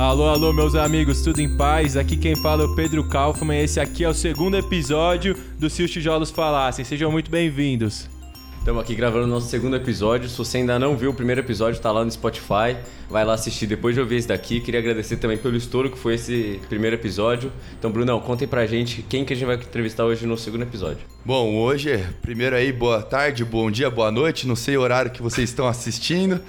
Alô, alô, meus amigos, tudo em paz? Aqui quem fala é o Pedro Kaufmann e esse aqui é o segundo episódio do Se os Tijolos Falassem. Sejam muito bem-vindos. Estamos aqui gravando o nosso segundo episódio. Se você ainda não viu o primeiro episódio, está lá no Spotify. Vai lá assistir depois de ouvir esse daqui. Queria agradecer também pelo estouro que foi esse primeiro episódio. Então, Brunão, contem pra gente quem que a gente vai entrevistar hoje no segundo episódio. Bom, hoje, primeiro aí, boa tarde, bom dia, boa noite. Não sei o horário que vocês estão assistindo.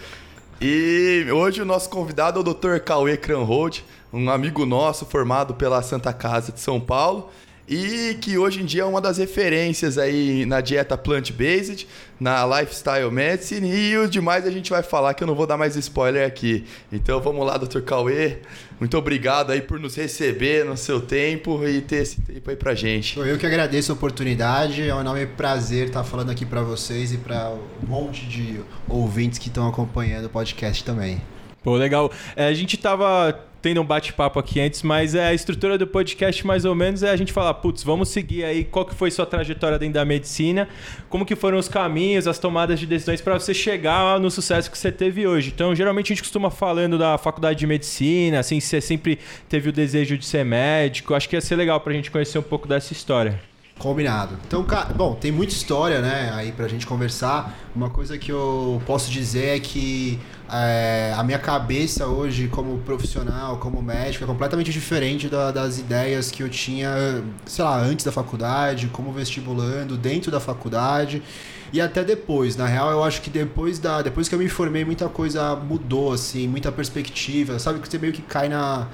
E hoje o nosso convidado é o Dr. Cauê Cranhold, um amigo nosso formado pela Santa Casa de São Paulo e que hoje em dia é uma das referências aí na dieta plant-based, na lifestyle medicine e os demais a gente vai falar que eu não vou dar mais spoiler aqui. Então vamos lá, Dr. Cauê. Muito obrigado aí por nos receber no seu tempo e ter esse tempo aí pra gente. Eu que agradeço a oportunidade, é um enorme prazer estar falando aqui para vocês e para um monte de ouvintes que estão acompanhando o podcast também. Pô, legal. É, a gente tava tendo um bate-papo aqui antes, mas é a estrutura do podcast mais ou menos é a gente falar, putz, vamos seguir aí qual que foi sua trajetória dentro da medicina, como que foram os caminhos, as tomadas de decisões para você chegar no sucesso que você teve hoje. Então, geralmente a gente costuma falando da faculdade de medicina, assim, você sempre teve o desejo de ser médico. Acho que ia ser legal para a gente conhecer um pouco dessa história. Combinado. Então, cara, bom, tem muita história, né, aí pra gente conversar. Uma coisa que eu posso dizer é que é, a minha cabeça hoje, como profissional, como médico, é completamente diferente da, das ideias que eu tinha, sei lá, antes da faculdade, como vestibulando, dentro da faculdade e até depois. Na real, eu acho que depois da depois que eu me formei, muita coisa mudou, assim, muita perspectiva. Sabe que você meio que cai na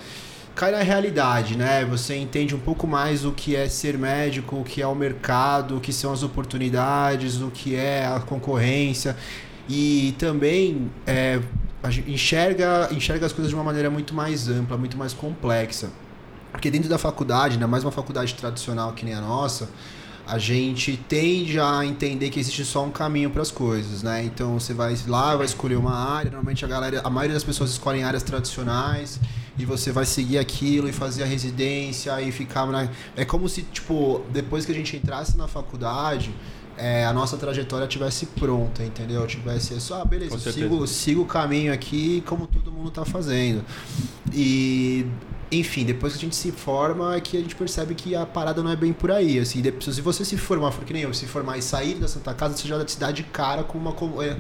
cai na realidade, né? Você entende um pouco mais o que é ser médico, o que é o mercado, o que são as oportunidades, o que é a concorrência e também é, enxerga, enxerga as coisas de uma maneira muito mais ampla, muito mais complexa. Porque dentro da faculdade, ainda mais uma faculdade tradicional que nem a nossa, a gente tende a entender que existe só um caminho para as coisas, né? Então você vai lá, vai escolher uma área, normalmente a galera, a maioria das pessoas escolhem áreas tradicionais e você vai seguir aquilo e fazer a residência e ficar na... é como se tipo depois que a gente entrasse na faculdade é, a nossa trajetória tivesse pronta, entendeu? Tivesse só, ah, beleza, sigo, sigo o caminho aqui como todo mundo está fazendo. E enfim, depois que a gente se forma é que a gente percebe que a parada não é bem por aí, assim, se você se formar, porque nem eu, se formar e sair da Santa Casa, você já se dá de cara com uma é,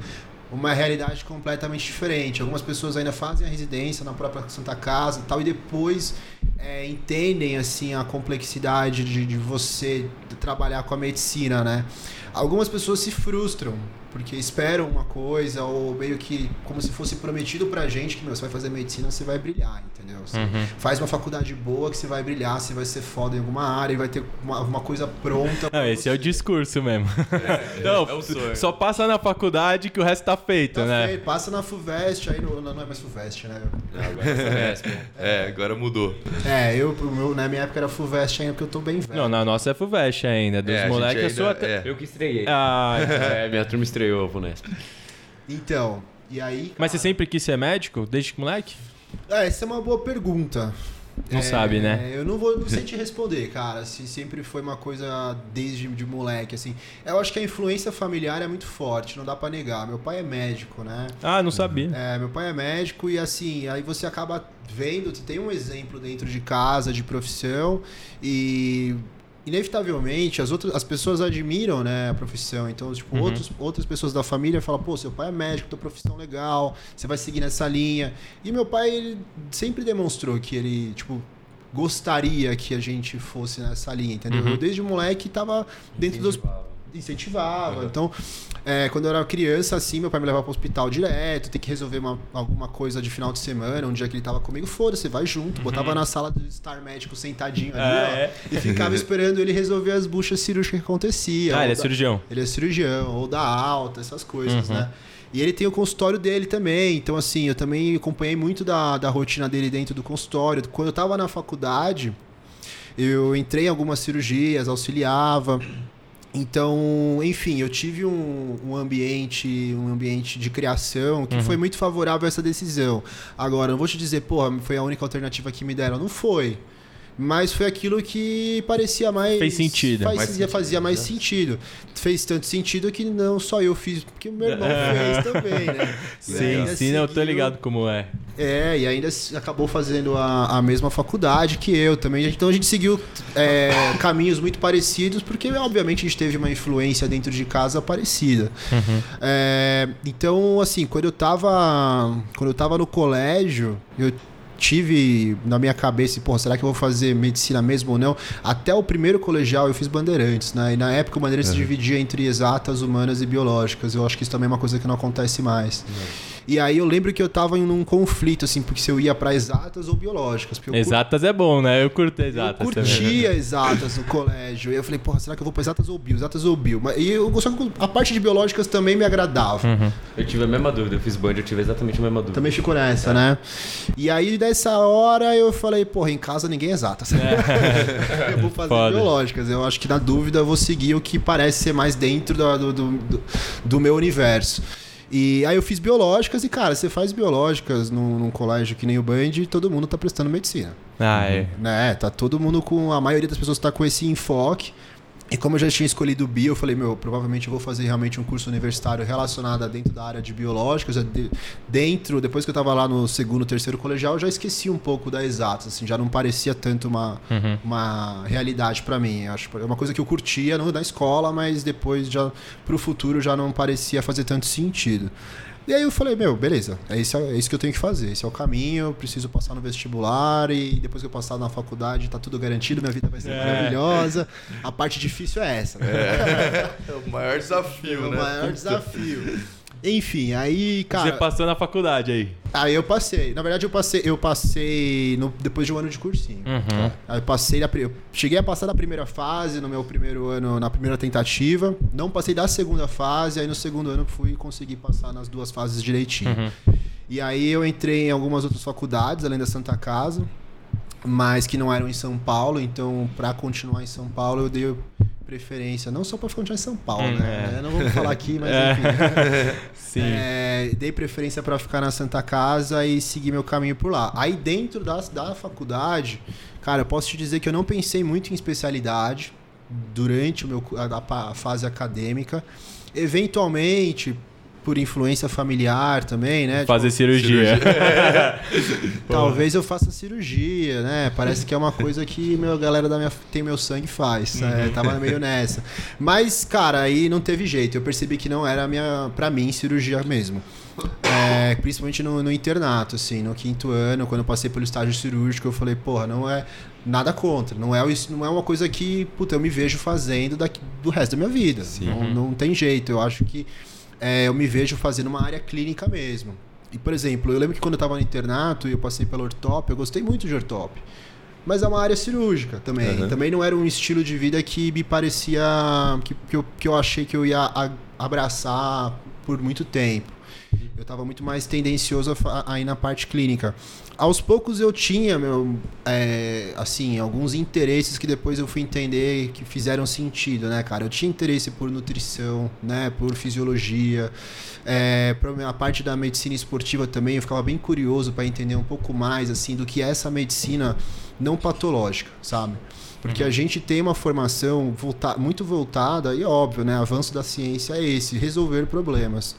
uma realidade completamente diferente. Algumas pessoas ainda fazem a residência na própria Santa Casa e tal, e depois é, entendem assim a complexidade de, de você trabalhar com a medicina, né? Algumas pessoas se frustram porque esperam uma coisa ou meio que como se fosse prometido pra gente que meu, você vai fazer medicina, você vai brilhar, entendeu? Uhum. faz uma faculdade boa que você vai brilhar, você vai ser foda em alguma área e vai ter uma, uma coisa pronta. Não, esse você. é o discurso mesmo. É, não, é só passa na faculdade que o resto tá feito, tá né? Feito. Passa na FUVEST, aí no, não é mais FUVEST, né? agora é FUVEST. é, agora mudou. É, eu, meu, na minha época era FUVEST ainda, porque eu tô bem velho. Não, na nossa é FUVEST ainda. Dos é, moleques, eu sou até... É. Eu que estreiei. Ah, é, minha turma estreou a Vunesp. Então, e aí. Cara... Mas você sempre quis ser médico, desde que moleque? É, essa é uma boa pergunta. Não é, sabe, né? Eu não vou sei te responder, cara. Se sempre foi uma coisa desde de moleque, assim. Eu acho que a influência familiar é muito forte, não dá para negar. Meu pai é médico, né? Ah, não sabia. É, meu pai é médico e assim, aí você acaba vendo, tem um exemplo dentro de casa, de profissão, e inevitavelmente as outras as pessoas admiram né a profissão então tipo uhum. outros, outras pessoas da família falam pô seu pai é médico tua profissão legal você vai seguir nessa linha e meu pai ele sempre demonstrou que ele tipo gostaria que a gente fosse nessa linha entendeu uhum. eu desde moleque tava dentro dos incentivava. Então, é, quando eu era criança, assim, meu pai me levava para o hospital direto, tem que resolver uma, alguma coisa de final de semana, um dia que ele tava comigo, foda-se, vai junto. Uhum. Botava na sala do estar médico sentadinho ali, ah, ó, é? e ficava esperando ele resolver as buchas cirúrgicas que acontecia. Ah, ele é da, cirurgião. Ele é cirurgião, ou da alta, essas coisas, uhum. né? E ele tem o consultório dele também. Então, assim, eu também acompanhei muito da, da rotina dele dentro do consultório. Quando eu tava na faculdade, eu entrei em algumas cirurgias, auxiliava. Então, enfim, eu tive um, um, ambiente, um ambiente de criação que uhum. foi muito favorável a essa decisão. Agora, não vou te dizer, porra, foi a única alternativa que me deram. Não foi. Mas foi aquilo que parecia mais. Fez sentido. Faz- Mais sentido, fazia mais né? sentido. Fez tanto sentido que não só eu fiz, porque o meu irmão fez também, né? Sim, ainda sim, eu tô seguiu- ligado como é. É, e ainda acabou fazendo a, a mesma faculdade que eu também. Então a gente seguiu é, caminhos muito parecidos, porque obviamente a gente teve uma influência dentro de casa parecida. É, então, assim, quando eu tava. Quando eu tava no colégio, eu tive na minha cabeça, pô, será que eu vou fazer medicina mesmo ou não? Até o primeiro colegial eu fiz bandeirantes, né? E na época o bandeirantes se dividia entre exatas, humanas e biológicas. Eu acho que isso também é uma coisa que não acontece mais. E aí eu lembro que eu tava em um conflito, assim, porque se eu ia pra exatas ou biológicas. Porque eu cur- Exatas é bom, né? Eu curto exatas eu também. curtia exatas no colégio. E eu falei, porra, será que eu vou pra exatas ou bio? Exatas ou bio? Mas- E eu só que a parte de biológicas também me agradava. Uhum. Eu tive a mesma dúvida, eu fiz band, eu tive exatamente a mesma dúvida. Também ficou nessa, né? E aí, dessa hora, eu falei, porra, em casa ninguém é exatas. eu vou fazer Foda. biológicas. Eu acho que na dúvida eu vou seguir o que parece ser mais dentro do, do, do, do meu universo. E aí eu fiz biológicas e, cara, você faz biológicas num, num colégio que nem o Band e todo mundo tá prestando medicina. Ah, é. né? Tá todo mundo com. A maioria das pessoas tá com esse enfoque. E como eu já tinha escolhido o bio, eu falei, meu, provavelmente eu vou fazer realmente um curso universitário relacionado a dentro da área de biológicas. Dentro, depois que eu tava lá no segundo, terceiro colegial, eu já esqueci um pouco da exatas, assim, já não parecia tanto uma, uma realidade pra mim. Acho que é uma coisa que eu curtia no, na escola, mas depois já pro futuro já não parecia fazer tanto sentido. E aí eu falei, meu, beleza, é isso, é isso que eu tenho que fazer, esse é o caminho, eu preciso passar no vestibular e depois que eu passar na faculdade tá tudo garantido, minha vida vai ser É. maravilhosa. A parte difícil é essa. né? É o maior desafio, É o né? maior desafio. Enfim, aí, Você cara, passou na faculdade aí. aí eu passei. Na verdade, eu passei, eu passei no- depois de um ano de cursinho. Uhum. Aí eu passei na, pri- eu cheguei a passar na primeira fase, no meu primeiro ano, na primeira tentativa. Não passei da segunda fase, aí no segundo ano fui conseguir passar nas duas fases direitinho. Uhum. E aí eu entrei em algumas outras faculdades, além da Santa Casa, mas que não eram em São Paulo, então para continuar em São Paulo eu dei preferência, não só para continuar em São Paulo, Hum, né? é. Não vamos falar aqui, mas É. enfim. Sim. É, dei preferência para ficar na Santa Casa e seguir meu caminho por lá. Aí dentro da, da faculdade, cara, eu posso te dizer que eu não pensei muito em especialidade durante o meu, a- a fase acadêmica. Eventualmente, por influência familiar também, né? Fazer Tipo, cirurgia. Talvez eu faça cirurgia, né? Parece que é uma coisa que meu, a galera da minha tem meu sangue faz. É, tava meio nessa. Mas, cara, aí não teve jeito. Eu percebi que não era a minha, pra mim, cirurgia mesmo. É, principalmente no, no internato, assim, no quinto ano, quando eu passei pelo estágio cirúrgico, eu falei, porra, não é nada contra. Não é, não é uma coisa que, puta, eu me vejo fazendo daqui, do resto da minha vida. Não, não tem jeito. Eu acho que é, eu me vejo fazendo uma área clínica mesmo. E, por exemplo, eu lembro que quando eu estava no internato e eu passei pela ortop, eu gostei muito de ortop. Mas é uma área cirúrgica também. Uhum. Também não era um estilo de vida que me parecia. que, que, eu, que eu achei que eu ia abraçar por muito tempo. Eu estava muito mais tendencioso a, fa- a ir na parte clínica. Aos poucos eu tinha, meu, é, assim, alguns interesses que depois eu fui entender que fizeram sentido, né, cara? Eu tinha interesse por nutrição, né, por fisiologia, é, a parte da medicina esportiva também, eu ficava bem curioso para entender um pouco mais, assim, do que é essa medicina não patológica, sabe? Porque a gente tem uma formação volta- muito voltada, e óbvio, né? Avanço da ciência é esse, resolver problemas.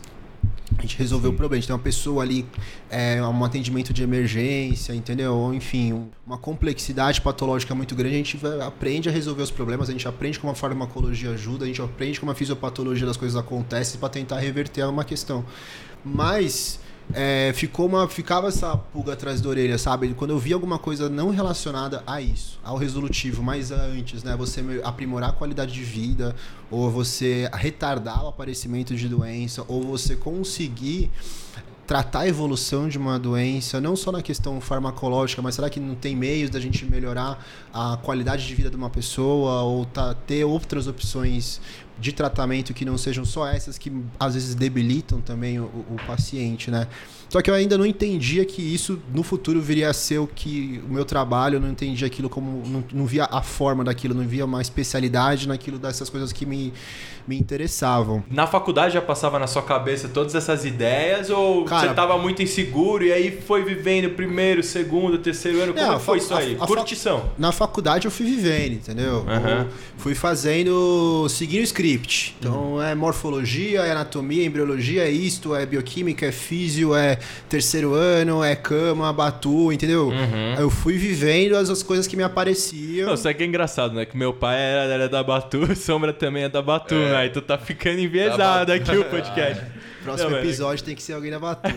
A gente resolveu o problema, a gente tem uma pessoa ali, é, um atendimento de emergência, entendeu? Ou enfim, um- uma complexidade patológica muito grande, a gente aprende a resolver os problemas, a gente aprende como a farmacologia ajuda, a gente aprende como a fisiopatologia das coisas acontece para tentar reverter uma questão. Mas é, ficou uma, ficava essa pulga atrás da orelha, sabe? Quando eu via alguma coisa não relacionada a isso, ao resolutivo, mas antes, né? Você aprimorar a qualidade de vida, ou você retardar o aparecimento de doença, ou você conseguir tratar a evolução de uma doença, não só na questão farmacológica, mas será que não tem meios da gente melhorar a qualidade de vida de uma pessoa ou tá, ter outras opções de tratamento que não sejam só essas que às vezes debilitam também o, o paciente, né? Só que eu ainda não entendia que isso no futuro viria a ser o que o meu trabalho, eu não entendia aquilo como. Não, não via a forma daquilo, não via uma especialidade naquilo dessas coisas que me, me interessavam. Na faculdade já passava na sua cabeça todas essas ideias ou Cara, você tava muito inseguro e aí foi vivendo primeiro, segundo, terceiro ano? Como Não, é que foi a isso aí? a fa- Curtição. Na faculdade eu fui vivendo, entendeu? Eu fui fazendo. seguindo o script. Então é morfologia, é anatomia, é embriologia, é isto, é bioquímica, é físio, é terceiro ano, é cama, batu, entendeu? Eu fui vivendo as, as coisas que me apareciam. Não, isso aqui é engraçado, né? Que meu pai era, era da Batu, Sombra também é da Batu, né? Aí tu tá ficando enviesado aqui o podcast. Próximo Não, mas- episódio tem que ser alguém da batu.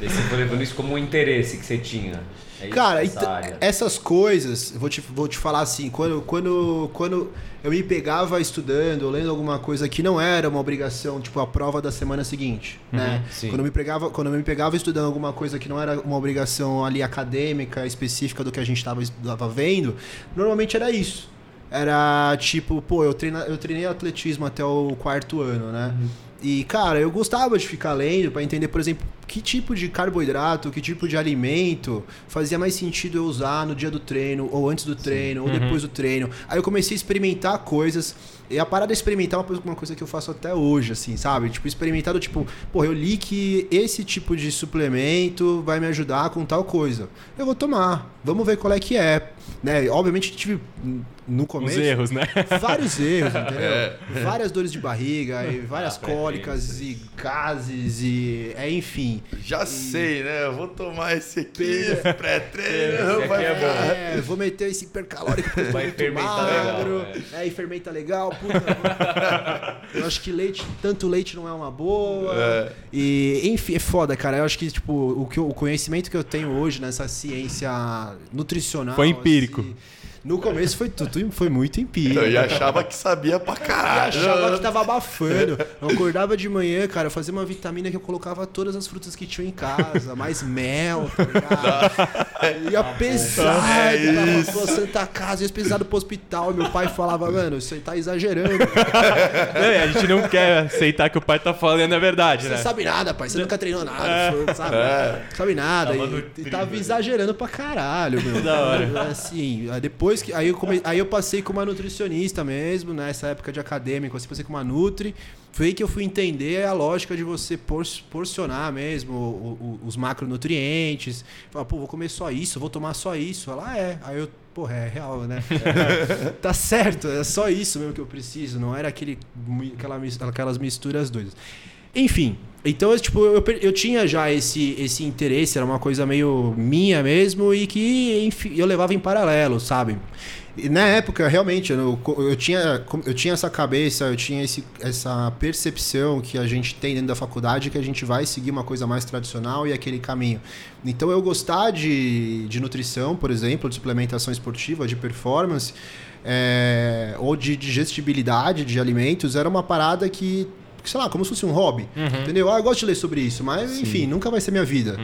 E você foi levando isso como um interesse que você tinha. É Cara, essa ent- área. essas coisas, vou te, vou te falar assim, quando, quando, quando eu me pegava estudando, ou lendo alguma coisa que não era uma obrigação, tipo a prova da semana seguinte, né? sim. Quando eu, me pegava, quando eu me pegava estudando alguma coisa que não era uma obrigação ali acadêmica, específica do que a gente estava vendo, normalmente era isso. Era tipo, pô, eu, treina, eu treinei atletismo até o quarto ano, né? E, cara, eu gostava de ficar lendo pra entender, por exemplo, que tipo de carboidrato, que tipo de alimento fazia mais sentido eu usar no dia do treino, ou antes do treino, ou depois do treino. Aí eu comecei a experimentar coisas. E a parada de experimentar é uma coisa- que eu faço até hoje, assim, sabe? Tipo, experimentar do tipo, pô, eu li que esse tipo de suplemento vai me ajudar com tal coisa. Eu vou tomar, vamos ver qual é que é. Né? Obviamente tive no começo erros, né? vários erros, entendeu? Várias dores de barriga, e várias cólicas e gases e é enfim. Já sei, né? Eu vou tomar esse aqui, pré-treino. Vai é. É, vou meter esse hipercalórico porque Vai muito fermentar magro. legal, é. e fermenta legal, puta. eu acho que leite, tanto leite não é uma boa. É. E, enfim, é foda, cara. Eu acho que, tipo, o, que eu- o conhecimento que eu tenho hoje nessa ciência nutricional. Foi empírico. assim, no começo foi tudo, foi muito empírico. Eu achava que sabia pra Eu caralho. achava que tava abafando. Eu acordava de manhã, cara, eu fazia uma vitamina que eu colocava todas as frutas que tinham em casa, mais mel, tá ligado? Ia pesado, É tava pra Santa Casa, ia pesado pro hospital. Meu pai falava, mano, você tá exagerando. É, a gente não quer aceitar que o pai tá falando a verdade, Você né? não sabe nada, pai. Você nunca treinou nada, foi, sabe? Não sabe nada. Tava E, e tava exagerando pra caralho, meu. Da hora. Assim, aí depois que. Aí eu, come, aí eu passei com uma nutricionista mesmo, nessa época de acadêmico, assim, passei com uma Nutri. Foi aí que eu fui entender a lógica de você por- porcionar mesmo o- o- os macronutrientes. Falar, pô, vou comer só isso, vou tomar só isso. Ela "Ah, é. Aí eu, porra, é real, né? tá certo, é só isso mesmo que eu preciso. Não era aquele, aquela, aquelas misturas doidas. Enfim, então eu, tipo, eu, eu tinha já esse, esse interesse, era uma coisa meio minha mesmo e que enfim, eu levava em paralelo, sabe? E na época, realmente, eu, eu, tinha, eu tinha essa cabeça, eu tinha esse, essa percepção que a gente tem dentro da faculdade que a gente vai seguir uma coisa mais tradicional e aquele caminho. Então, eu gostar de, de nutrição, por exemplo, de suplementação esportiva, de performance, é, ou de digestibilidade de alimentos, era uma parada que, sei lá, como se fosse um hobby. Entendeu? Ah, eu gosto de ler sobre isso, mas enfim, nunca vai ser minha vida.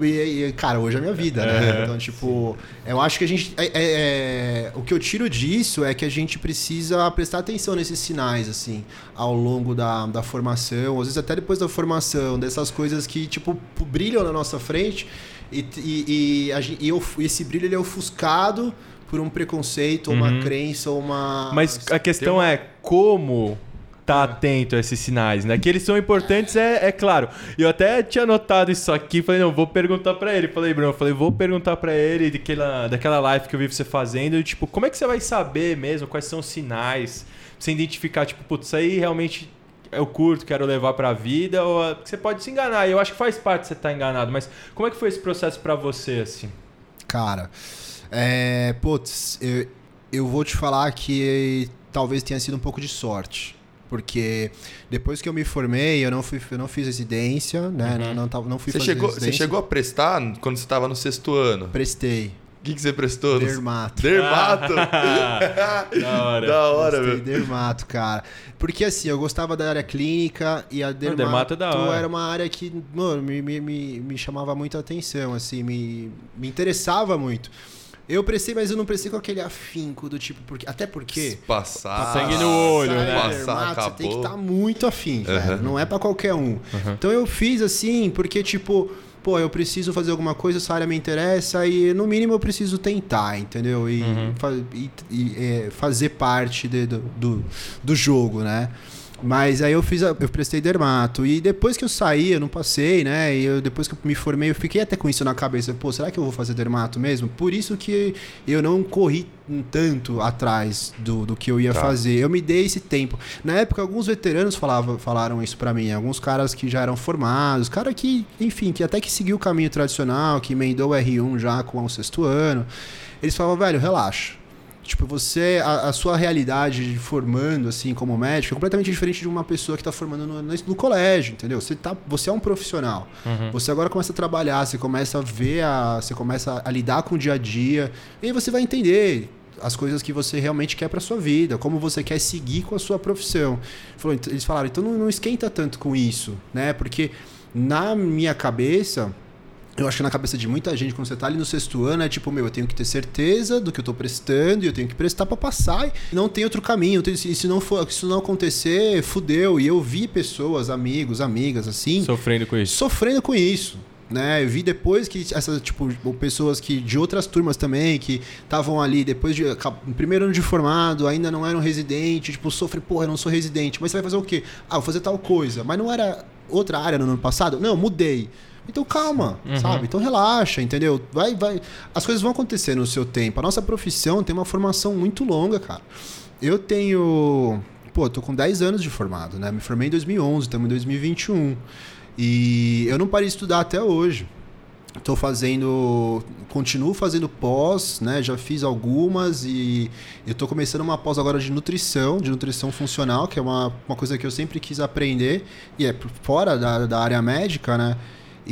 E, e, cara, hoje é minha vida, né? Então, tipo, eu acho que a gente. é- é- é- o que eu tiro disso é que a gente precisa prestar atenção nesses sinais, assim, ao longo da, da formação, às vezes até depois da formação, dessas coisas que, tipo, brilham na nossa frente e, e, e, e esse brilho ele é ofuscado por um preconceito, ou uma crença, ou uma. Mas a questão é como tá atento a esses sinais, né? Que eles são importantes, é, é claro. Eu até tinha notado isso aqui, falei, não, vou perguntar pra ele. Falei, Bruno, falei, vou perguntar pra ele daquela, daquela live que eu vi você fazendo, tipo, como é que você vai saber mesmo quais são os sinais? Você identificar, tipo, putz, isso aí realmente eu curto, quero levar pra vida, ou ah, você pode se enganar. Eu acho que faz parte você estar enganado, mas como é que foi esse processo pra você, assim? Cara, é, putz, eu, eu vou te falar que talvez tenha sido um pouco de sorte. Porque depois que eu me formei, eu não, fui, eu não fiz residência, né? Não, não, tava- não fui Você fazer chegou, você residência. chegou a prestar quando você estava no sexto ano? Prestei. O que, que você prestou? Dermato. Dermato? Da hora. da hora, meu. dermato, cara. Porque assim, eu gostava da área clínica e a dermato, dermato é da hora. era uma área que, mano, me, me, me, me chamava muita atenção, assim, me, me interessava muito. Eu prestei, mas eu não prestei com aquele afinco do tipo, porque, até porque. Passar. Sangue no olho, né? Passar, dermato, Você tem que acabou. estar muito afim, velho. Uhum. Não é pra qualquer um. Então eu fiz assim, porque, tipo, pô, eu preciso fazer alguma coisa, essa área me interessa, e no mínimo eu preciso tentar, entendeu? E, fa- e- e, é, fazer parte de- do, do, do jogo, né? Mas aí eu fiz, a- eu prestei dermato e depois que eu saí, eu não passei, né? E eu, depois que eu me formei, eu fiquei até com isso na cabeça. Pô, será que eu vou fazer dermato mesmo? Por isso que eu não corri tanto atrás do, do que eu ia Tá. fazer. Eu me dei esse tempo. Na época, alguns veteranos falavam, falaram isso pra mim. Alguns caras que já eram formados, cara que, enfim, que até que seguiu o caminho tradicional, que emendou o R1 já com o sexto ano. Eles falavam, velho, relaxa. Tipo, você, a, a sua realidade de formando, assim, como médico, é completamente diferente de uma pessoa que está formando no, no, no colégio, entendeu? Você, tá, você é um profissional. Você agora começa a trabalhar, você começa a ver, a, você começa a lidar com o dia a dia, e aí você vai entender as coisas que você realmente quer para sua vida, como você quer seguir com a sua profissão. Falou, Eles falaram, então não, não esquenta tanto com isso, né? Porque na minha cabeça, eu acho que na cabeça de muita gente, quando você tá ali no sexto ano, é tipo, meu, eu tenho que ter certeza do que eu tô prestando e eu tenho que prestar pra passar e não tem outro caminho. Então, se, se não for, se isso não acontecer, fudeu. E eu vi pessoas, amigos, amigas, assim, Sofrendo com isso. sofrendo com isso. Né? Eu vi depois que essas, tipo, pessoas que de outras turmas também, que estavam ali depois de primeiro ano de formado, ainda não eram residente, tipo, sofre, porra, eu não sou residente, mas você vai fazer o quê? Ah, vou fazer tal coisa. Mas não era outra área no ano passado? Não, mudei. Então calma, sabe? Então relaxa, entendeu? Vai, vai. As coisas vão acontecer no seu tempo. A nossa profissão tem uma formação muito longa, cara. Eu tenho. Pô, tô com 10 anos de formado, né? Me formei em 2011, estamos em 2021. E eu não parei de estudar até hoje. Estou fazendo, continuo fazendo pós, né? Já fiz algumas e eu estou começando uma pós agora de nutrição, de nutrição funcional, que é uma, uma coisa que eu sempre quis aprender e é fora da, da área médica, né?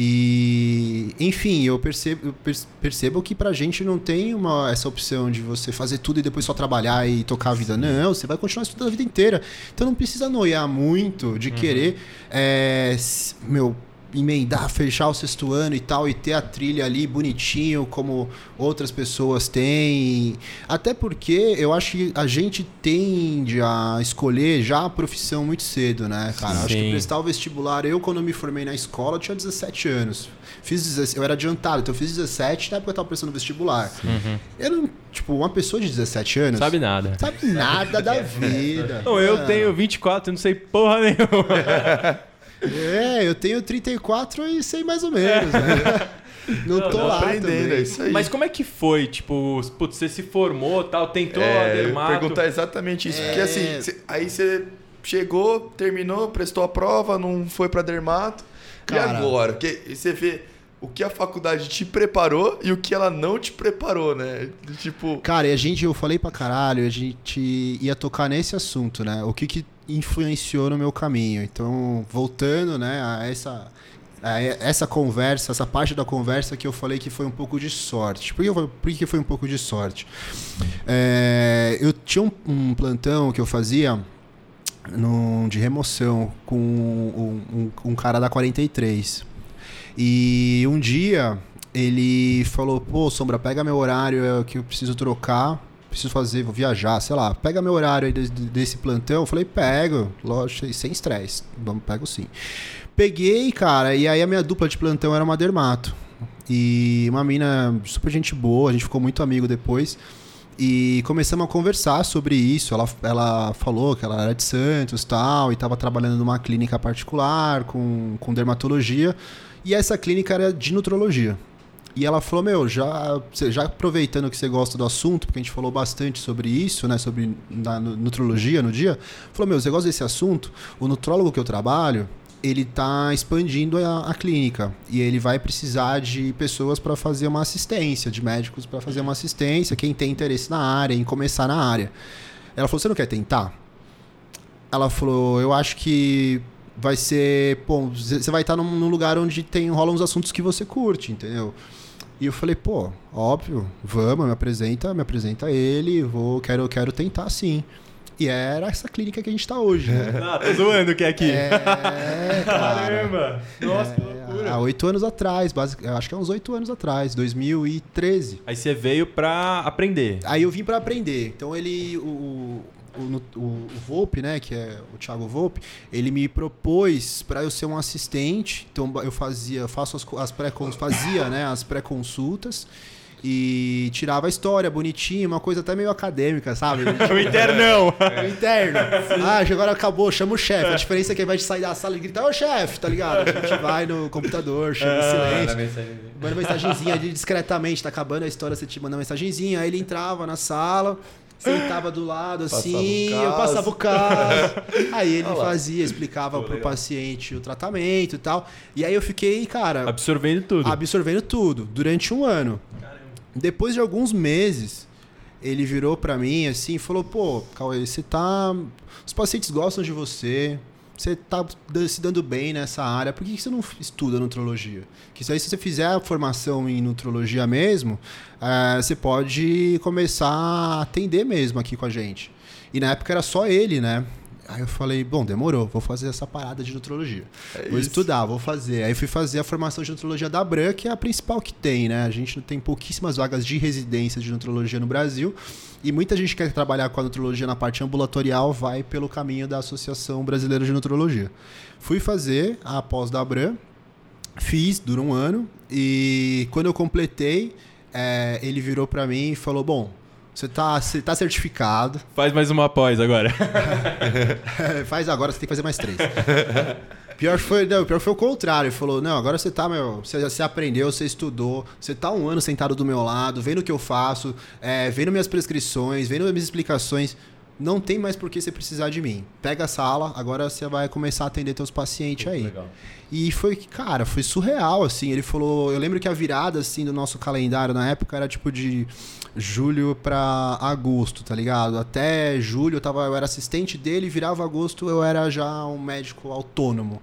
E, enfim, eu percebo, eu per- percebo que pra gente não tem uma, essa opção de você fazer tudo e depois só trabalhar e tocar a vida. Não, você vai continuar estudando a vida inteira. Então não precisa noiar muito de querer, é, meu, emendar, fechar o sexto ano e tal, e ter a trilha ali bonitinho, como outras pessoas têm. Até porque eu acho que a gente tende a escolher já a profissão muito cedo, né, cara? Acho que Sim. prestar o vestibular, eu quando me formei na escola, eu tinha 17 anos. Fiz 16, eu era adiantado, então eu fiz 17, na época eu tava prestando vestibular. Eu não, tipo, uma pessoa de 17 anos. Sabe nada. Sabe nada da vida. Não, eu tenho 24 e não sei porra nenhuma. É, eu tenho 34 e sei mais ou menos, né? Não tô Tô lá aprendendo, também. é isso aí. Mas como é que foi? Tipo, putz, você se formou tal, tentou a É, eu ia dermato. perguntar exatamente isso. Porque É. assim, cê- aí você chegou, terminou, prestou a prova, não foi pra dermato. Cara. E agora? Que, e você vê o que a faculdade te preparou e o que ela não te preparou, né? Tipo, Cara, e a gente, eu falei pra caralho, a gente ia tocar nesse assunto, né? O que que influenciou no meu caminho. Então, voltando, né, a essa, a essa conversa, essa parte da conversa que eu falei que foi um pouco de sorte. Por que, eu por que foi um pouco de sorte? É, eu tinha um, um plantão que eu fazia num- de remoção com um, um- um cara da 43. E um dia ele falou: pô, Sombra, pega meu horário é, que eu preciso trocar, preciso fazer, vou viajar, sei lá, pega meu horário aí de- de- desse plantão. Eu falei: pego, lógico, sem estresse, vamos, pego sim. Peguei, cara, e aí a minha dupla de plantão era uma dermato. E uma mina super gente boa, a gente ficou muito amigo depois. E começamos a conversar sobre isso. Ela, ela falou que ela era de Santos tal, e estava trabalhando numa clínica particular com, com dermatologia. E essa clínica era de nutrologia. E ela falou: Meu, já, já aproveitando que você gosta do assunto, porque a gente falou bastante sobre isso, né? Sobre na, nu- nutrologia no dia. Falou: Meu, você gosta desse assunto? O nutrólogo que eu trabalho, ele tá expandindo a, a clínica e ele vai precisar de pessoas para fazer uma assistência, de médicos para fazer uma assistência, quem tem interesse na área, em começar na área. Ela falou: "Você não quer tentar?" Ela falou: "Eu acho que vai ser, bom, você vai estar num, num lugar onde tem rolam uns assuntos que você curte, entendeu?" E eu falei: "Pô, óbvio, vamos, me apresenta, me apresenta ele, vou, quero, quero tentar sim." E era essa clínica que a gente tá hoje, né? Ah, tô zoando que é aqui. É, cara. Caramba! Nossa, que É, loucura. loucura. Há oito anos atrás, basic... acho que é uns oito anos atrás, 2013. Aí você veio pra aprender. Aí eu vim pra aprender. Então ele, o, o, o, o Volpe, né, que é o Thiago Volpe, ele me propôs para eu ser um assistente. Então eu fazia, faço as, as pré fazia, né, as pré-consultas e tirava a história bonitinho, uma coisa até meio acadêmica, sabe? o internão. o interno. Ah, agora acabou, chama o chefe. A diferença é que ao invés de sair da sala e gritar, ô chefe, tá ligado? A gente vai no computador, chama Manda silêncio. mensagem. Manda mensagenzinha ali discretamente, tá acabando a história, você te manda uma mensagenzinha. Aí ele entrava na sala, sentava do lado assim, Passava eu passava o caso. Aí ele Olha lá. fazia, explicava pro paciente o tratamento e tal. E aí eu fiquei, cara, Absorvendo tudo. absorvendo tudo durante um ano. Depois de alguns meses, ele virou pra mim assim e falou: pô, Cauê, você tá. Os pacientes gostam de você. Você tá dan- se dando bem nessa área, por que você não estuda nutrologia? Que isso aí, se você fizer a formação em nutrologia mesmo, eh, você pode começar a atender mesmo aqui com a gente. E na época era só ele, né? Aí eu falei, bom, demorou, vou fazer essa parada de nutrologia. É vou isso. estudar, vou fazer. Aí fui fazer a formação de nutrologia da Bran, que é a principal que tem, né? A gente tem pouquíssimas vagas de residência de nutrologia no Brasil. E muita gente que quer trabalhar com a nutrologia na parte ambulatorial vai pelo caminho da Associação Brasileira de Nutrologia. Fui fazer a pós da Bran, fiz, dura um ano. E quando eu completei, eh, ele virou pra mim e falou: Bom, você tá, você tá certificado. Faz mais uma pós agora. Faz agora, você tem que fazer mais três. Pior foi, não, pior foi o contrário. Ele falou: Não, agora você tá, meu. Você, você aprendeu, você estudou, você tá um ano sentado do meu lado, vendo o que eu faço, é, vendo minhas prescrições, vendo minhas explicações. Não tem mais por que você precisar de mim. Pega a sala, agora você vai começar a atender teus pacientes aí. Legal. E foi, cara, foi surreal, assim. Ele falou. Eu lembro que a virada, assim, do nosso calendário na época era tipo de julho pra agosto, tá ligado? Até julho eu, tava, eu era assistente dele, virava agosto eu era já um médico autônomo.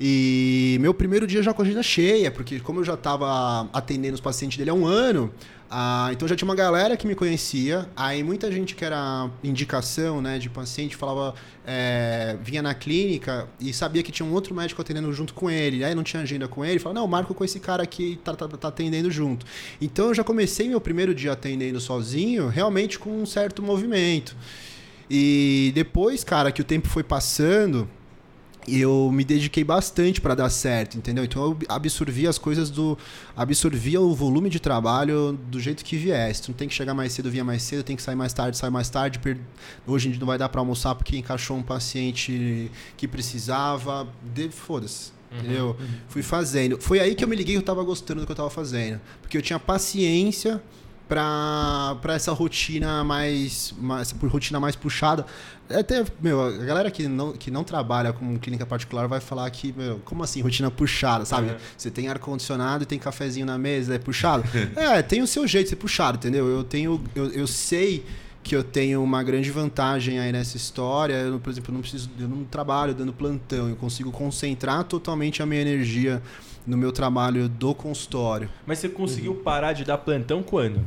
E meu primeiro dia já com a agenda cheia, porque como eu já tava atendendo os pacientes dele há um ano, ah, então já tinha uma galera que me conhecia. Aí muita gente que era indicação né, de paciente falava, é, vinha na clínica e sabia que tinha um outro médico atendendo junto com ele. Aí não tinha agenda com ele, falava, não, marco com esse cara aqui tá, tá, tá atendendo junto. Então eu já comecei meu primeiro dia atendendo sozinho, realmente com um certo movimento. E depois, cara, que o tempo foi passando, eu me dediquei bastante para dar certo, entendeu? Então eu absorvi as coisas do. absorvia o volume de trabalho do jeito que viesse. Tu não tem que chegar mais cedo, vinha mais cedo, tem que sair mais tarde, sai mais tarde. Per... Hoje em dia não vai dar para almoçar porque encaixou um paciente que precisava. De... Foda-se. Entendeu? Fui fazendo. Foi aí que eu me liguei que eu tava gostando do que eu tava fazendo. Porque eu tinha paciência pra, pra essa rotina mais, mais. por rotina mais puxada. Até, meu, a galera que não, que não trabalha com clínica particular vai falar que, meu, como assim, rotina puxada, sabe? Você tem ar-condicionado e tem cafezinho na mesa, é puxado? é, tem o seu jeito de ser puxado, entendeu? Eu tenho. Eu, eu sei que eu tenho uma grande vantagem aí nessa história. Eu, por exemplo, eu não preciso, eu não trabalho dando plantão, eu consigo concentrar totalmente a minha energia no meu trabalho do consultório. Mas você conseguiu parar de dar plantão quando?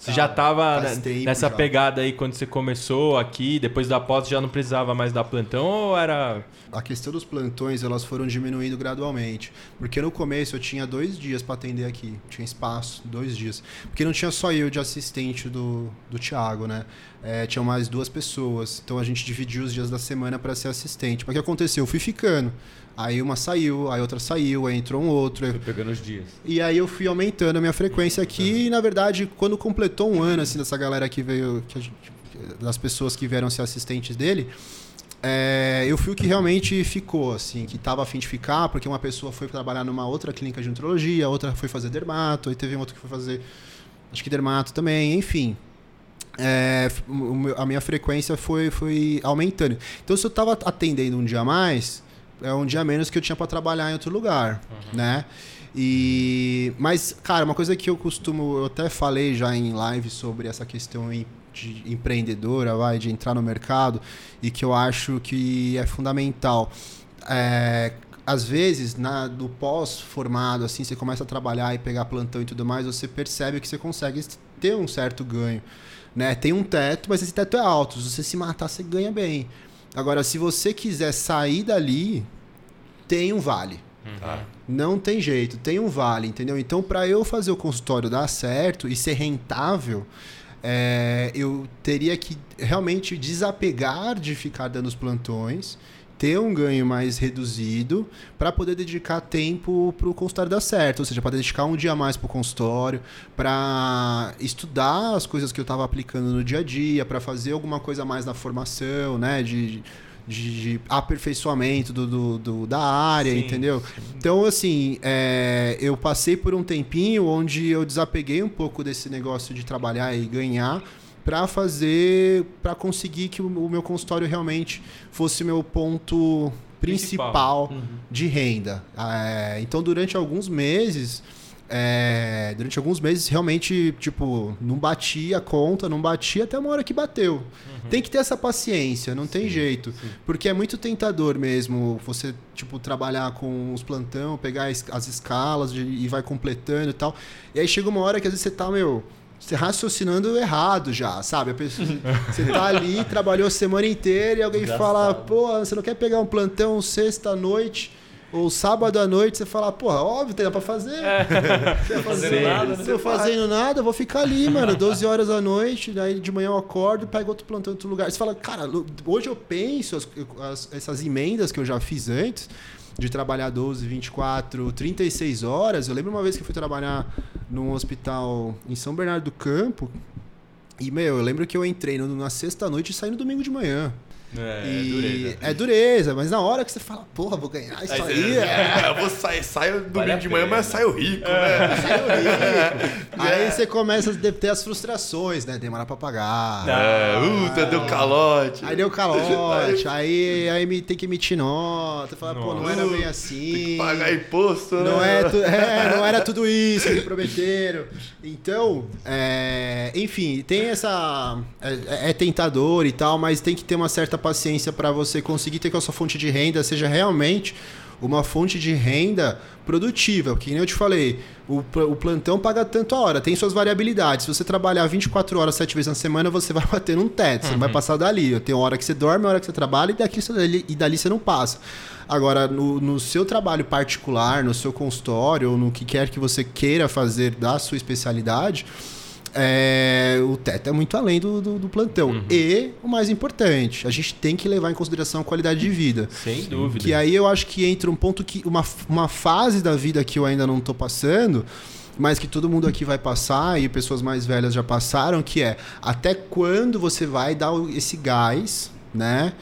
Você já tava faz ne- tempo nessa já. pegada aí quando você começou aqui, depois da pós já não precisava mais dar plantão ou era. A questão dos plantões, elas foram diminuindo gradualmente. Porque no começo eu tinha dois dias para atender aqui. Tinha espaço, dois dias. Porque não tinha só eu de assistente do, do Thiago, né? É, tinham mais duas pessoas. Então a gente dividiu os dias da semana para ser assistente. Mas o que aconteceu? Eu fui ficando. Aí uma saiu, aí outra saiu, aí entrou um outro. Fui pegando os dias. E aí eu fui aumentando a minha frequência aqui e, na verdade, quando completou um ano, assim, dessa galera que veio, que gente- das pessoas que vieram ser assistentes dele, é, eu fui o que realmente ficou, assim, que tava afim de ficar, porque uma pessoa foi trabalhar numa outra clínica de nutrologia, a outra foi fazer dermato, aí teve um outro que foi fazer, acho que dermato também, enfim. É, a minha frequência foi, foi aumentando. Então, se eu tava atendendo um dia a mais, é um dia a menos que eu tinha para trabalhar em outro lugar, né? E mas cara, uma coisa que eu costumo, eu até falei já em live sobre essa questão de empreendedora, vai, de entrar no mercado e que eu acho que é fundamental. É, às vezes, na, no pós-formado, assim, você começa a trabalhar e pegar plantão e tudo mais, você percebe que você consegue ter um certo ganho. Né? Tem um teto, mas esse teto é alto. Se você se matar, você ganha bem. Agora, se você quiser sair dali, tem um vale. Tá. Não tem jeito, tem um vale, entendeu? Então, para eu fazer o consultório dar certo e ser rentável, é, eu teria que realmente desapegar de ficar dando os plantões, ter um ganho mais reduzido para poder dedicar tempo para o consultório dar certo, ou seja, para dedicar um dia a mais para o consultório, para estudar as coisas que eu estava aplicando no dia a dia, para fazer alguma coisa a mais na formação, né? De, de, de aperfeiçoamento do, do, do- da área, Sim, entendeu? Então, assim, é, eu passei por um tempinho onde eu desapeguei um pouco desse negócio de trabalhar e ganhar para fazer, para conseguir que o, meu consultório realmente fosse meu ponto Principal. principal, de renda. É, então, durante alguns meses, é, durante alguns meses, realmente, tipo, não batia a conta, não batia até uma hora que bateu. Tem que ter essa paciência, não tem jeito. Porque é muito tentador mesmo você, tipo, trabalhar com os plantão, pegar as, as escalas de- e vai completando e tal. E aí chega uma hora que às vezes você tá, meu. Você raciocinando errado já, sabe? A pessoa, você tá ali, trabalhou a semana inteira e alguém fala, pô, você não quer pegar um plantão sexta-noite ou sábado à noite? Você fala, porra, óbvio, tem pra fazer. Vai fazer Sim. nada, não tô fazendo nada, eu vou ficar ali, mano, 12 horas da noite, daí de manhã eu acordo e pego outro plantão em outro lugar. Você fala, cara, hoje eu penso as- as- essas emendas que eu já fiz antes, de trabalhar 12, 24, 36 horas. Eu lembro uma vez que eu fui trabalhar num hospital em São Bernardo do Campo. E, meu, eu lembro que eu entrei na sexta-noite e saí no domingo de manhã. É, e dureza. é dureza, mas na hora que você fala, porra, vou ganhar isso Aí aí. você- é. eu vou sair, saio domingo Vale a de manhã, mas saio rico, né? Aí você começa a ter as frustrações, né? Demora pra pagar. É, puta, deu calote. Aí deu calote, aí, aí me, tem que emitir nota. Fala, pô, não era bem Tem assim. que pagar imposto, né? Não, é, tu- é, não era tudo isso que me prometeram. Então, é, enfim, tem essa. É, é tentador e tal, mas tem que ter uma certa paciência para você conseguir ter que a sua fonte de renda seja realmente uma fonte de renda produtiva. Porque, nem eu te falei, o, o plantão paga tanto a hora, tem suas variabilidades. Se você trabalhar 24 horas, 7 vezes na semana, você vai bater num teto, você não vai passar dali. Tem hora que você dorme, hora que você trabalha, e, daqui, e dali você não passa. Agora, no, no seu trabalho particular, no seu consultório, ou no que quer que você queira fazer da sua especialidade, é, o teto é muito além do, do, do plantão. E, o mais importante, a gente tem que levar em consideração a qualidade de vida. Sem dúvida. Que aí eu acho que entra um ponto que. Uma, uma fase da vida que eu ainda não tô passando, mas que todo mundo aqui vai passar e pessoas mais velhas já passaram, que é até quando você vai dar esse gás, né?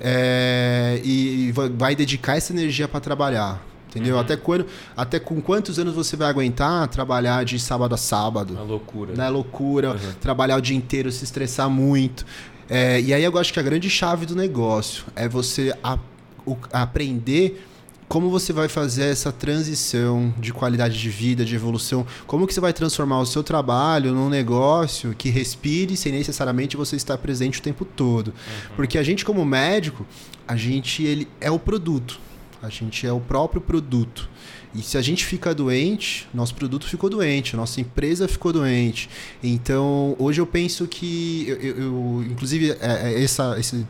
É, e, vai- vai dedicar essa energia para trabalhar. Entendeu? Até quando. Até com quantos anos você vai aguentar trabalhar de sábado a sábado? Uma loucura. né, loucura, trabalhar o dia inteiro, se estressar muito. É, e aí eu acho que a grande chave do negócio é você a- o- aprender como você vai fazer essa transição de qualidade de vida, de evolução, como que você vai transformar o seu trabalho num negócio que respire sem necessariamente você estar presente o tempo todo. Porque a gente como médico, a gente ele é o produto. A gente é o próprio produto. E se a gente fica doente, nosso produto ficou doente, nossa empresa ficou doente. Então, hoje eu penso que, eu, eu- inclusive, é- é essa, esse-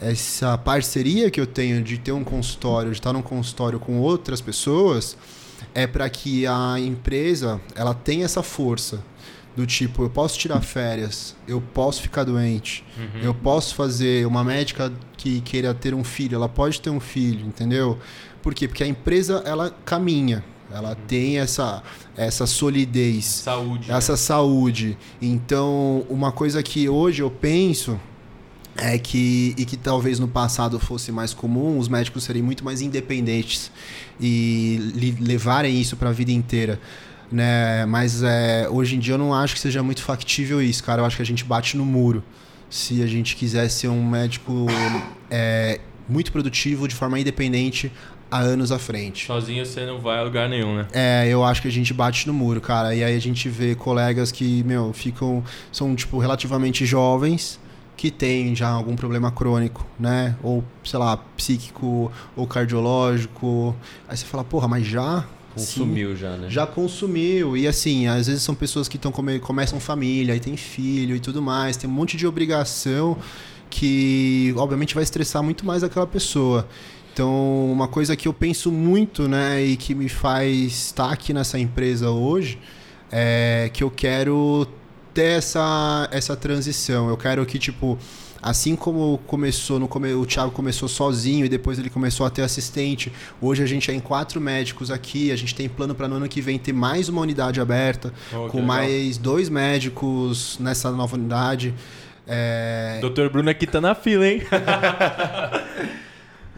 essa parceria que eu tenho de ter um consultório, de estar num consultório com outras pessoas, é para que a empresa ela tenha essa força do tipo, eu posso tirar férias, eu posso ficar doente, eu posso fazer uma médica que queira ter um filho, ela pode ter um filho, entendeu? Por quê? Porque a empresa ela caminha, ela tem essa essa solidez, Saúde. essa saúde. Então, uma coisa que hoje eu penso é que e que talvez no passado fosse mais comum, os médicos serem muito mais independentes e levarem isso para a vida inteira. Né? Mas é, hoje em dia eu não acho que seja muito factível isso, cara. Eu acho que a gente bate no muro. Se a gente quiser ser um médico é, muito produtivo de forma independente há anos à frente. Sozinho você não vai a lugar nenhum, né? É, eu acho que a gente bate no muro, cara. E aí a gente vê colegas que, meu, ficam. são, tipo, relativamente jovens, que têm já algum problema crônico, né? Ou, sei lá, psíquico ou cardiológico. Aí você fala, porra, mas já? Consumiu já, né? Sim, já consumiu. E assim, às vezes são pessoas que tão come, começam família, aí tem filho e tudo mais, tem um monte de obrigação que obviamente vai estressar muito mais aquela pessoa. Então, uma coisa que eu penso muito, né, e que me faz estar aqui nessa empresa hoje, é que eu quero ter essa, essa transição. Eu quero que, tipo, assim como começou no come, o Thiago começou sozinho e depois ele começou a ter assistente. Hoje a gente é em quatro médicos aqui. A gente tem plano para no ano que vem ter mais uma unidade aberta Oh, com legal. mais dois médicos nessa nova unidade. É, Doutor Bruno aqui tá na fila, hein?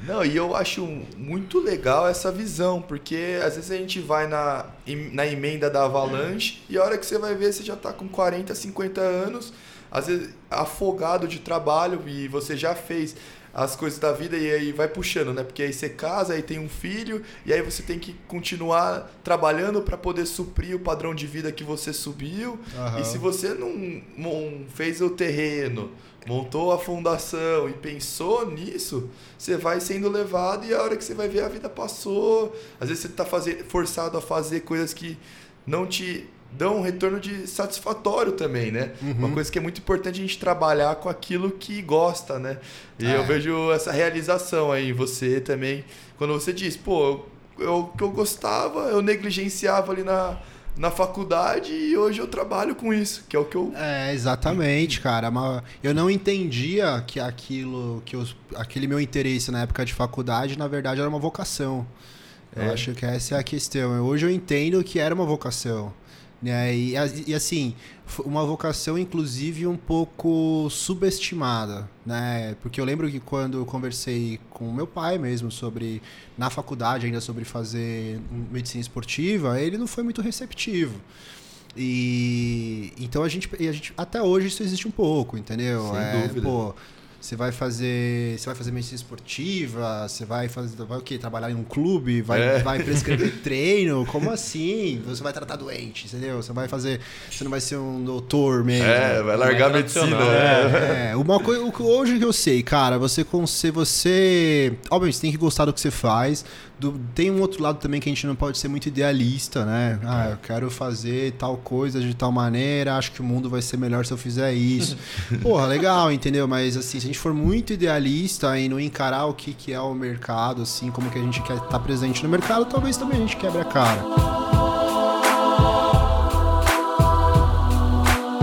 Não, e eu acho muito legal essa visão, porque às vezes a gente vai na, na emenda da Avalanche e a hora que você vai ver, você já tá com 40, 50 anos, às vezes afogado de trabalho e você já fez as coisas da vida e aí vai puxando, né? Porque aí você casa, aí tem um filho e aí você tem que continuar trabalhando para poder suprir o padrão de vida que você subiu. Aham. E se você não, não fez o terreno, montou a fundação e pensou nisso, você vai sendo levado e a hora que você vai ver a vida passou. Às vezes você está forçado a fazer coisas que não te dão um retorno de satisfatório também, né? Uma coisa que é muito importante a gente trabalhar com aquilo que gosta, né? E É. eu vejo essa realização aí em você também, quando você diz, pô, eu, o que eu gostava, eu negligenciava ali na, na faculdade e hoje eu trabalho com isso, que é o que eu É, exatamente, cara. Mas eu não entendia que aquilo, que os, aquele meu interesse na época de faculdade, na verdade, era uma vocação. Eu É. acho que essa é a questão. Hoje eu entendo que era uma vocação. Né? E, e assim, uma vocação, inclusive, um pouco subestimada, né? Porque eu lembro que quando eu conversei com o meu pai mesmo sobre, na faculdade ainda, sobre fazer medicina esportiva, ele não foi muito receptivo. E então a gente, a gente até hoje isso existe um pouco, entendeu? Sem É, dúvida. Pô, você vai fazer, você vai fazer medicina esportiva, você vai fazer, vai o quê? Trabalhar em um clube, vai, É. vai prescrever treino, como assim? Você vai tratar doente, entendeu? Você vai fazer, você não vai ser um doutor mesmo. É, vai largar a medicina. né? É, uma coisa hoje que eu sei, cara, você se você, obviamente, você tem que gostar do que você faz. Do- tem um outro lado também que a gente não pode ser muito idealista, né? Ah, eu quero fazer tal coisa de tal maneira, acho que o mundo vai ser melhor se eu fizer isso. Porra, legal, entendeu? Mas assim, se a gente for muito idealista e não encarar o que, que é o mercado, assim, como que a gente quer estar presente no mercado, talvez também a gente quebre a cara.